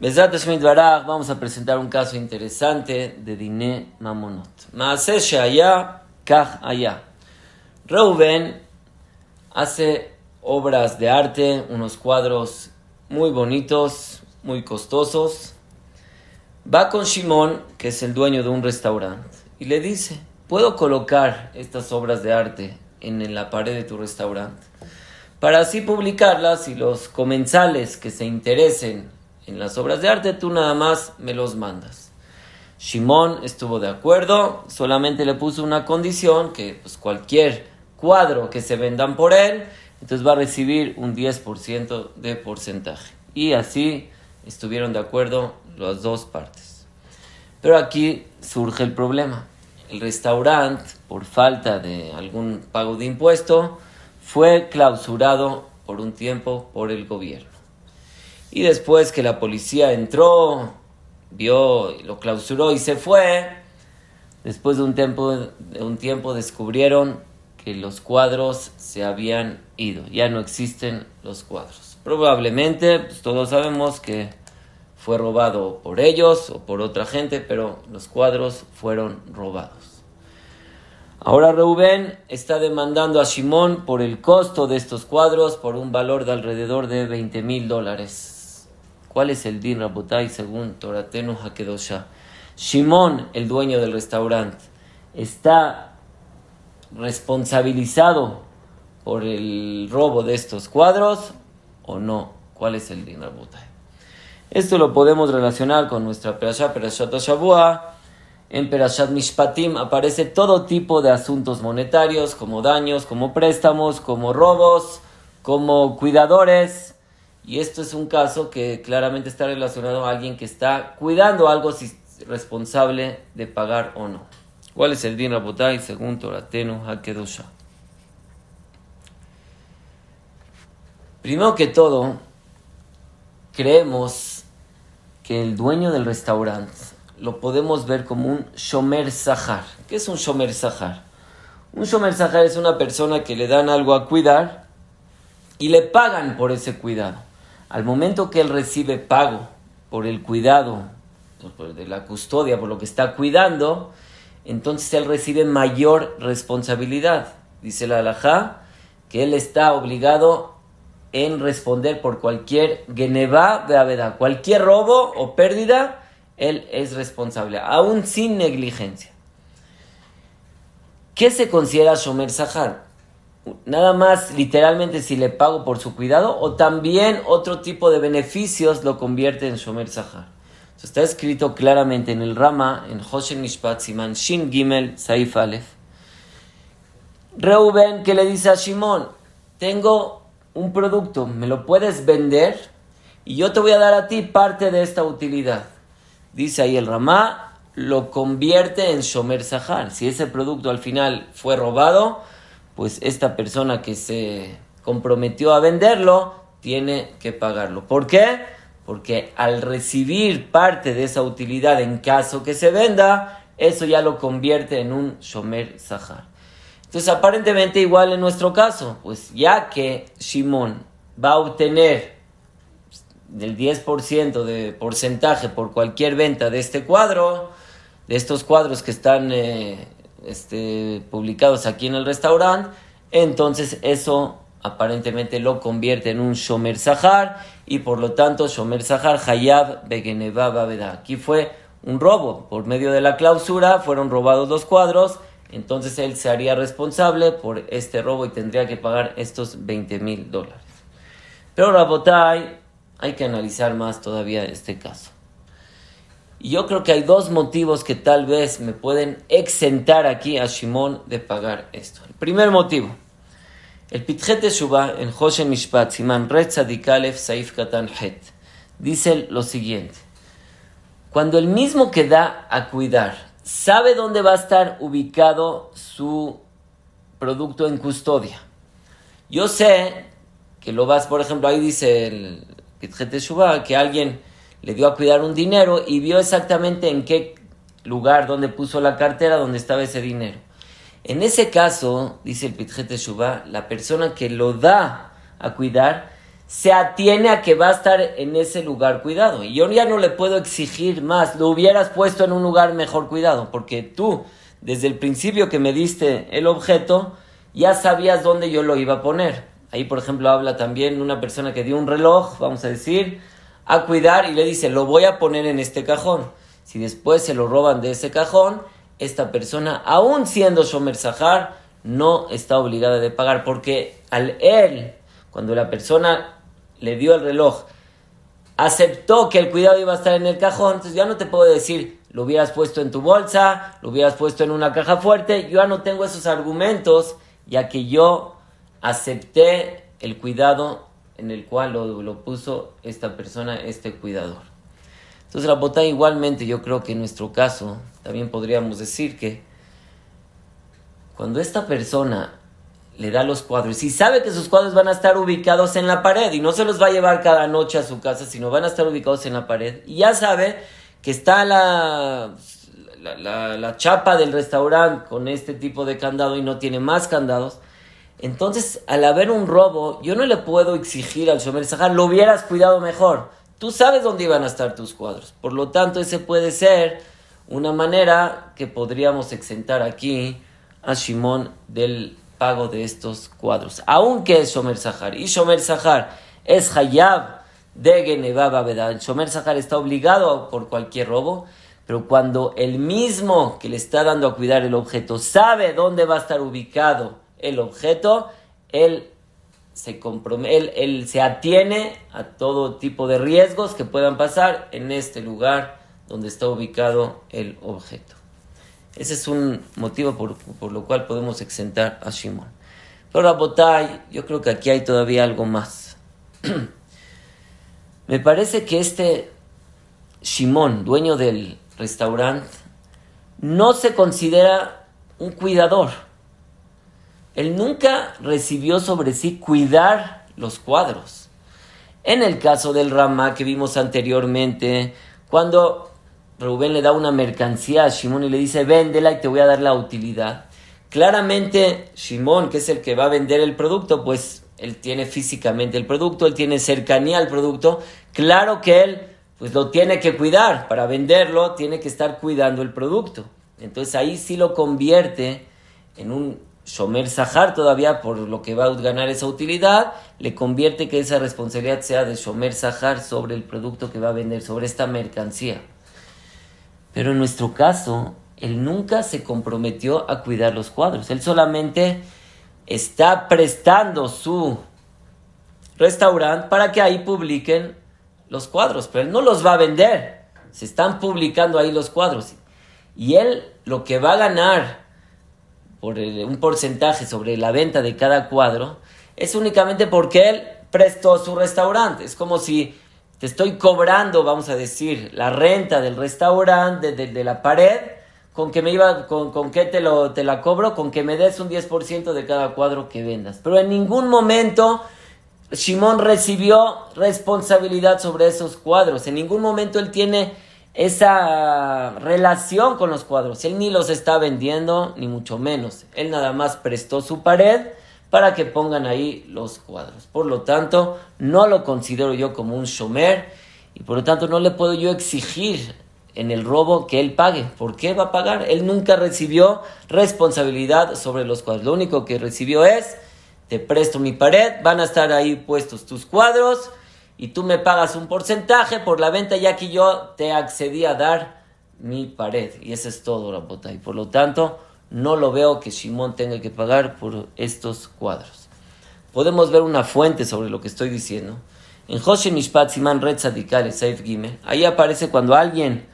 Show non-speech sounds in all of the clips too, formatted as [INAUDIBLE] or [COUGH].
Besat Shemit Baraj, vamos a presentar un caso interesante de Diné Mamonot. Maase Shaya, Kach Aya. Reuben hace obras de arte, unos cuadros muy bonitos, muy costosos. Va con Shimon, que es el dueño de un restaurante, y le dice, ¿puedo colocar estas obras de arte en la pared de tu restaurante? Para así publicarlas y los comensales que se interesen en las obras de arte, tú nada más me los mandas. Shimon estuvo de acuerdo, solamente le puso una condición, que pues, cualquier cuadro que se vendan por él, entonces va a recibir un 10% de porcentaje. Y así estuvieron de acuerdo las dos partes. Pero aquí surge el problema. El restaurante, por falta de algún pago de impuesto, fue clausurado por un tiempo por el gobierno. Y después que la policía entró, vio, lo clausuró y se fue, después de un tiempo, de un tiempo descubrieron que los cuadros se habían ido, ya no existen los cuadros. Probablemente, pues, todos sabemos que fue robado por ellos o por otra gente, pero los cuadros fueron robados. Ahora Reuben está demandando a Shimon por el costo de estos cuadros por un valor de alrededor de 20 mil dólares. ¿Cuál es el din Rabotai según Toratenu Hakedosha? Shimon, el dueño del restaurante, está responsabilizado por el robo de estos cuadros o no? ¿Cuál es el din Rabotai? Esto lo podemos relacionar con nuestra Perashá, Perashat Shavua. En Perashat Mishpatim aparece todo tipo de asuntos monetarios, como daños, como préstamos, como robos, como cuidadores. Y esto es un caso que claramente está relacionado a alguien que está cuidando algo si es responsable de pagar o no. ¿Cuál es el din Rabotai según Toratenu Hakedosha? Primero que todo, creemos que el dueño del restaurante lo podemos ver como un Shomer Sahar. ¿Qué es un Shomer Sahar? Un Shomer Sahar es una persona que le dan algo a cuidar y le pagan por ese cuidado. Al momento que él recibe pago por el cuidado, de la custodia, por lo que está cuidando, entonces él recibe mayor responsabilidad. Dice la halajá que él está obligado en responder por cualquier geneva de cualquier robo o pérdida, él es responsable, aún sin negligencia. ¿Qué se considera Shomer Sahar? Nada más literalmente si le pago por su cuidado o también otro tipo de beneficios lo convierte en Shomer Sahar. está escrito claramente en el Rama, en Hoshen Mishpat Siman Shin Gimel Saif Aleph. Reuben que le dice a Shimon, tengo un producto, me lo puedes vender y yo te voy a dar a ti parte de esta utilidad. Dice ahí el Ramá, lo convierte en Shomer Sahar. Si ese producto al final fue robado, pues esta persona que se comprometió a venderlo tiene que pagarlo. ¿Por qué? Porque al recibir parte de esa utilidad en caso que se venda, eso ya lo convierte en un Shomer Sahar. Entonces, aparentemente igual en nuestro caso, pues ya que Shimon va a obtener del 10% de porcentaje por cualquier venta de este cuadro, de estos cuadros que están eh, este, publicados aquí en el restaurante, entonces eso aparentemente lo convierte en un Shomer Sahar y por lo tanto Shomer Sahar Hayab Begeneva Babeda. Aquí fue un robo, por medio de la clausura fueron robados los cuadros entonces él se haría responsable por este robo y tendría que pagar estos 20 mil dólares. Pero Rabotai, hay que analizar más todavía este caso. Yo creo que hay dos motivos que tal vez me pueden exentar aquí a Shimon de pagar esto. El primer motivo, el Pitjet Shubá en Hoshen Mishpat, Siman Retzadikalef Saif Katan Het, dice lo siguiente: Cuando el mismo que da a cuidar sabe dónde va a estar ubicado su producto en custodia. Yo sé que lo vas, por ejemplo, ahí dice el Shuba que alguien le dio a cuidar un dinero y vio exactamente en qué lugar, donde puso la cartera, donde estaba ese dinero. En ese caso, dice el Pitjete Shuba, la persona que lo da a cuidar se atiene a que va a estar en ese lugar cuidado. Y yo ya no le puedo exigir más, lo hubieras puesto en un lugar mejor cuidado, porque tú, desde el principio que me diste el objeto, ya sabías dónde yo lo iba a poner. Ahí, por ejemplo, habla también una persona que dio un reloj, vamos a decir, a cuidar y le dice, lo voy a poner en este cajón. Si después se lo roban de ese cajón, esta persona, aún siendo Shomer Sahar, no está obligada de pagar, porque al él, cuando la persona le dio el reloj, aceptó que el cuidado iba a estar en el cajón, entonces ya no te puedo decir, lo hubieras puesto en tu bolsa, lo hubieras puesto en una caja fuerte, yo ya no tengo esos argumentos, ya que yo acepté el cuidado en el cual lo, puso esta persona, este cuidador. Entonces la bota igualmente yo creo que en nuestro caso también podríamos decir que cuando esta persona le da los cuadros y sabe que sus cuadros van a estar ubicados en la pared y no se los va a llevar cada noche a su casa, sino van a estar ubicados en la pared y ya sabe que está la, la, chapa del restaurante con este tipo de candado y no tiene más candados, entonces al haber un robo yo no le puedo exigir al Shomer Sahar, lo hubieras cuidado mejor. Tú sabes dónde iban a estar tus cuadros. Por lo tanto, ese puede ser una manera que podríamos exentar aquí a Shimon del pago de estos cuadros, aunque es Shomer Sahar. Y Shomer Sahar es Hayab de Genevaba ¿verdad? Shomer Sahar está obligado por cualquier robo, pero cuando el mismo que le está dando a cuidar el objeto sabe dónde va a estar ubicado el objeto, él se, él, él se atiene a todo tipo de riesgos que puedan pasar en este lugar donde está ubicado el objeto. Ese es un motivo por, por lo cual podemos exentar a Shimon. Pero a Botay, yo creo que aquí hay todavía algo más. [CLEARS THROAT] Me parece que este Shimon, dueño del restaurante, no se considera un cuidador. Él nunca recibió sobre sí cuidar los cuadros. En el caso del Rama que vimos anteriormente, cuando Rubén le da una mercancía a Shimón y le dice, véndela y te voy a dar la utilidad. Claramente, Shimón, que es el que va a vender el producto, pues él tiene físicamente el producto, él tiene cercanía al producto. Claro que él, pues lo tiene que cuidar. Para venderlo, tiene que estar cuidando el producto. Entonces ahí sí lo convierte en un Shomer Sahar todavía por lo que va a ganar esa utilidad, le convierte que esa responsabilidad sea de Shomer Sahar sobre el producto que va a vender, sobre esta mercancía. Pero en nuestro caso, él nunca se comprometió a cuidar los cuadros. Él solamente está prestando su restaurante para que ahí publiquen los cuadros, pero él no los va a vender. Se están publicando ahí los cuadros. Y él lo que va a ganar por un porcentaje sobre la venta de cada cuadro es únicamente porque él prestó su restaurante. Es como si te estoy cobrando, vamos a decir, la renta del restaurante, de, la pared, con que me iba, con, con qué te, lo, te la cobro, con que me des un 10% de cada cuadro que vendas. Pero en ningún momento Shimon recibió responsabilidad sobre esos cuadros. En ningún momento él tiene esa relación con los cuadros. Él ni los está vendiendo, ni mucho menos. Él nada más prestó su pared para que pongan ahí los cuadros. Por lo tanto, no lo considero yo como un shomer y por lo tanto no le puedo yo exigir en el robo que él pague. ¿Por qué va a pagar? Él nunca recibió responsabilidad sobre los cuadros. Lo único que recibió es, te presto mi pared, van a estar ahí puestos tus cuadros y tú me pagas un porcentaje por la venta ya que yo te accedí a dar mi pared. Y eso es todo, la bota. Y por lo tanto, no lo veo que Shimon tenga que pagar por estos cuadros. Podemos ver una fuente sobre lo que estoy diciendo. En Joshe Mishpat Siman Red Saif Gime, ahí aparece cuando alguien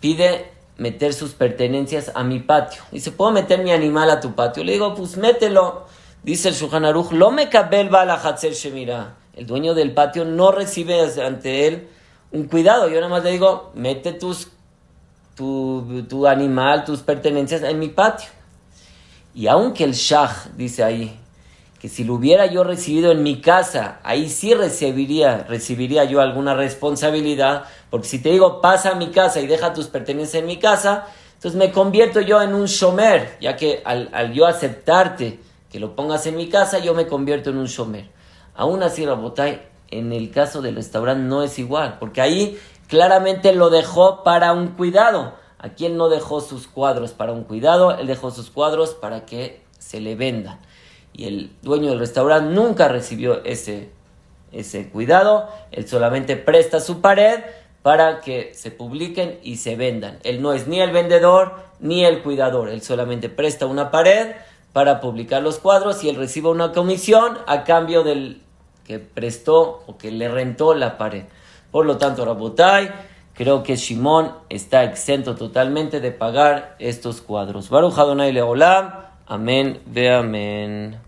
pide meter sus pertenencias a mi patio. Dice, ¿puedo meter mi animal a tu patio? Le digo, pues mételo. Dice el Shulchan Aruch, lo me kabel la Hatzer Shemira. El dueño del patio no recibe ante él un cuidado. Yo nada más le digo, mete tus tu, animal, tus pertenencias en mi patio. Y aunque el Shah dice ahí que si lo hubiera yo recibido en mi casa, ahí sí recibiría, recibiría yo alguna responsabilidad, porque si te digo pasa a mi casa y deja tus pertenencias en mi casa, entonces me convierto yo en un shomer, ya que al, al yo aceptarte que lo pongas en mi casa, yo me convierto en un shomer. Aún así, Rabotay, en el caso del restaurante no es igual, porque ahí claramente lo dejó para un cuidado. Aquí él no dejó sus cuadros para un cuidado, él dejó sus cuadros para que se le vendan. Y el dueño del restaurante nunca recibió ese, ese cuidado, él solamente presta su pared para que se publiquen y se vendan. Él no es ni el vendedor ni el cuidador, él solamente presta una pared para publicar los cuadros y él recibe una comisión a cambio del que prestó o que le rentó la pared. Por lo tanto, Rabotai, creo que Shimon está exento totalmente de pagar estos cuadros. Baruch Adonai Leolam. Amén, ve amén.